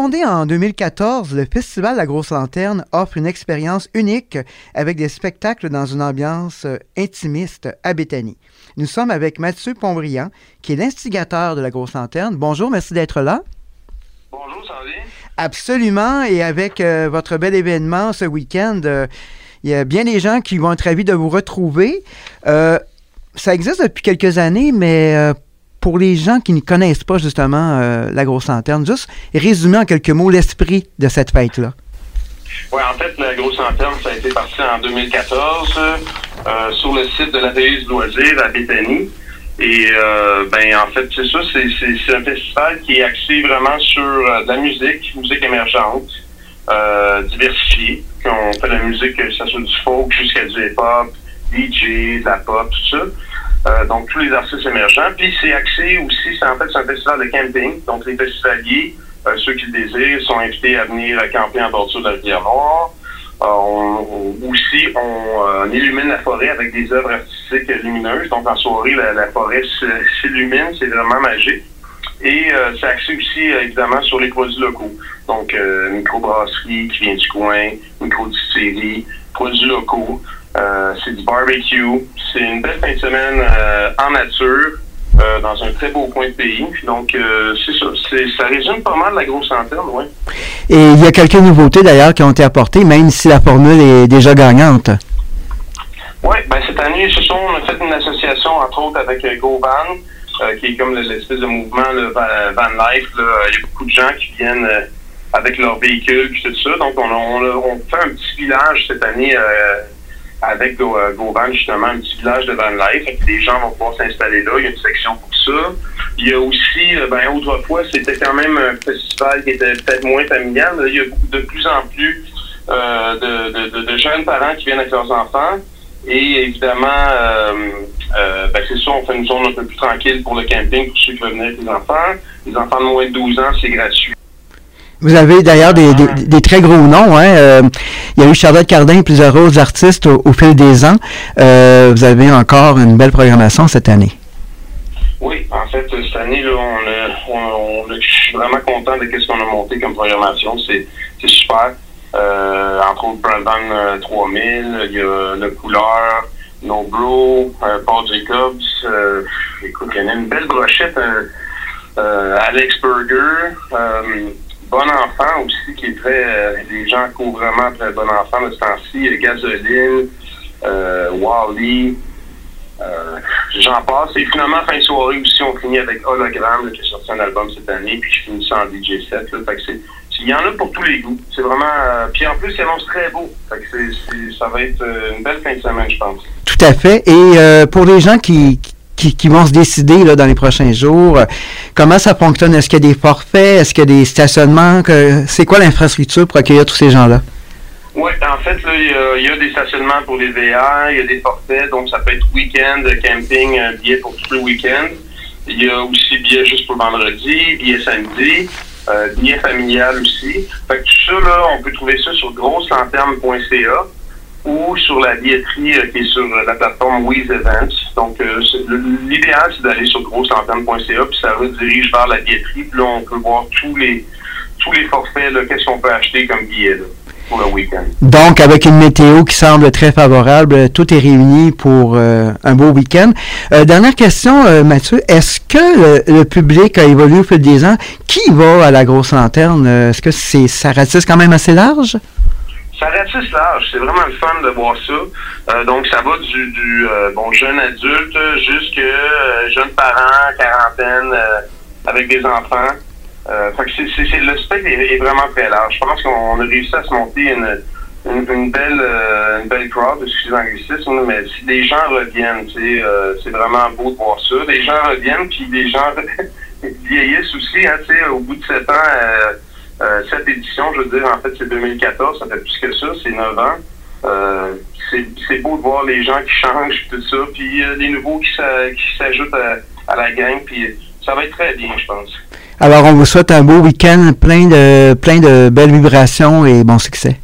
Fondé en 2014, le Festival La Grosse Lanterne offre une expérience unique avec des spectacles dans une ambiance euh, intimiste à Béthanie. Nous sommes avec Mathieu Pombriand, qui est l'instigateur de La Grosse Lanterne. Bonjour, merci d'être là. Bonjour, ça va bien? Absolument, et avec euh, votre bel événement ce week-end, euh, il y a bien des gens qui vont être ravis de vous retrouver. ça existe depuis quelques années, mais pour les gens qui ne connaissent pas justement euh, la grosse lanterne, juste résumer en quelques mots l'esprit de cette fête-là. Oui, en fait, la grosse lanterne, ça a été parti en 2014 euh, sur le site de l'atelier du loisir à Béthanie. Et euh, ben en fait, c'est ça, c'est un festival qui est axé vraiment sur de la musique, musique émergente, diversifiée. On fait de la musique, que ce soit du folk jusqu'à du hip-hop, DJ, de la pop, tout ça. Euh, donc tous les artistes émergents. Puis c'est axé aussi, c'est en fait c'est un festival de camping. Donc les festivaliers, euh, ceux qui le désirent, sont invités à venir camper en bordure de la rivière Noire. Euh, on, aussi, on, illumine la forêt avec des œuvres artistiques lumineuses. Donc en soirée, la, forêt s'illumine, c'est vraiment magique. Et c'est axé aussi, évidemment, sur les produits locaux. Donc, microbrasserie qui vient du coin, micro-distillerie, produits locaux. Euh, c'est du barbecue. C'est une belle fin de semaine euh, en nature. Euh, dans un très beau coin de pays. Donc, c'est ça. Ça résume pas mal la grosse antenne, oui. Et il y a quelques nouveautés d'ailleurs qui ont été apportées, même si la formule est déjà gagnante. Oui, ben cette année, ce sont, on a fait une association, entre autres, avec GoVan, qui est comme l'espèce de mouvement le Van, Life. Il y a beaucoup de gens qui viennent avec leurs véhicules et tout ça. Donc, on, on, fait un petit village cette année avec euh, justement, un petit village de Van Life. Les gens vont pouvoir s'installer là. Il y a une section pour ça. Il y a aussi, euh, ben, autrefois, c'était quand même un festival qui était peut-être moins familial. il y a de plus en plus euh, de, de, jeunes parents qui viennent avec leurs enfants. Et évidemment, ben, c'est ça, on fait une zone un peu plus tranquille pour le camping pour ceux qui veulent venir avec les enfants. Les enfants de moins de 12 ans, c'est gratuit. Vous avez d'ailleurs des, des, très gros noms. Hein? Euh, il y a eu Charlotte Cardin et plusieurs autres artistes au, fil des ans. Euh, vous avez encore une belle programmation cette année. Oui, en fait, cette année, là, on, on, je suis vraiment content de ce qu'on a monté comme programmation. C'est super. Euh, entre autres, Brandon 3000, il y a Le Couleur, No Bro, Paul Jacobs. écoute, il y en a une belle brochette. Alex Burger. Bon Enfant aussi, qui est très. Euh, les gens courent vraiment très Bon Enfant de ce temps-ci. Gasoline, euh, Wally. Euh, J'en passe. Et finalement, fin de soirée aussi, on finit avec Hologram, qui a sorti un album cette année, puis je finis ça en DJ set. C'est. Il y en a pour tous les goûts. C'est vraiment. Euh, puis en plus, il annonce très beau. Fait que ça va être une belle fin de semaine, je pense. Tout à fait. Et pour les gens qui, qui, vont se décider là, dans les prochains jours. Comment ça fonctionne? Est-ce qu'il y a des forfaits? Est-ce qu'il y a des stationnements? c'est quoi l'infrastructure pour accueillir tous ces gens-là? Oui, en fait, il y, a des stationnements pour les VR, il y a des forfaits, donc ça peut être week-end, camping, billet pour tout le week-end. Il y a aussi billet juste pour vendredi, billet samedi, euh, billet familial aussi. Fait que tout ça, là, on peut trouver ça sur grosselanterne.ca ou sur la billetterie euh, qui est sur la plateforme Weez Events. Donc, euh, l'idéal, c'est d'aller sur grosselantenne.ca, puis ça redirige vers la billetterie. Puis là, on peut voir tous les tous les forfaits, qu'est-ce qu'on peut acheter comme billet pour le week-end. Donc, avec une météo qui semble très favorable, tout est réuni pour euh, un beau week-end. dernière question, Mathieu. Est-ce que le, public a évolué au fil des ans? Qui va à la grosse lanterne? Est-ce que c'est ça ratisse quand même assez large? Ça ratisse large. C'est vraiment le fun de voir ça. Euh, donc, ça va du, du euh, bon jeune adulte jusqu'à euh, jeune parent, quarantaine, avec des enfants. fait que c'est, le spectre est, vraiment très large. Je pense qu'on a réussi à se monter une, une, belle une belle crowd, excusez l'anglicisme, mais si les gens reviennent, c'est vraiment beau de voir ça. Les gens reviennent, puis les gens vieillissent aussi, hein, au bout de sept ans euh, cette édition, je veux dire, en fait, c'est 2014, ça fait plus que ça, c'est 9 ans. Euh, c'est beau de voir les gens qui changent, tout ça, puis euh, les nouveaux qui s'ajoutent à, la gang, puis ça va être très bien, je pense. Alors, on vous souhaite un beau week-end, plein de, plein de belles vibrations et bon succès.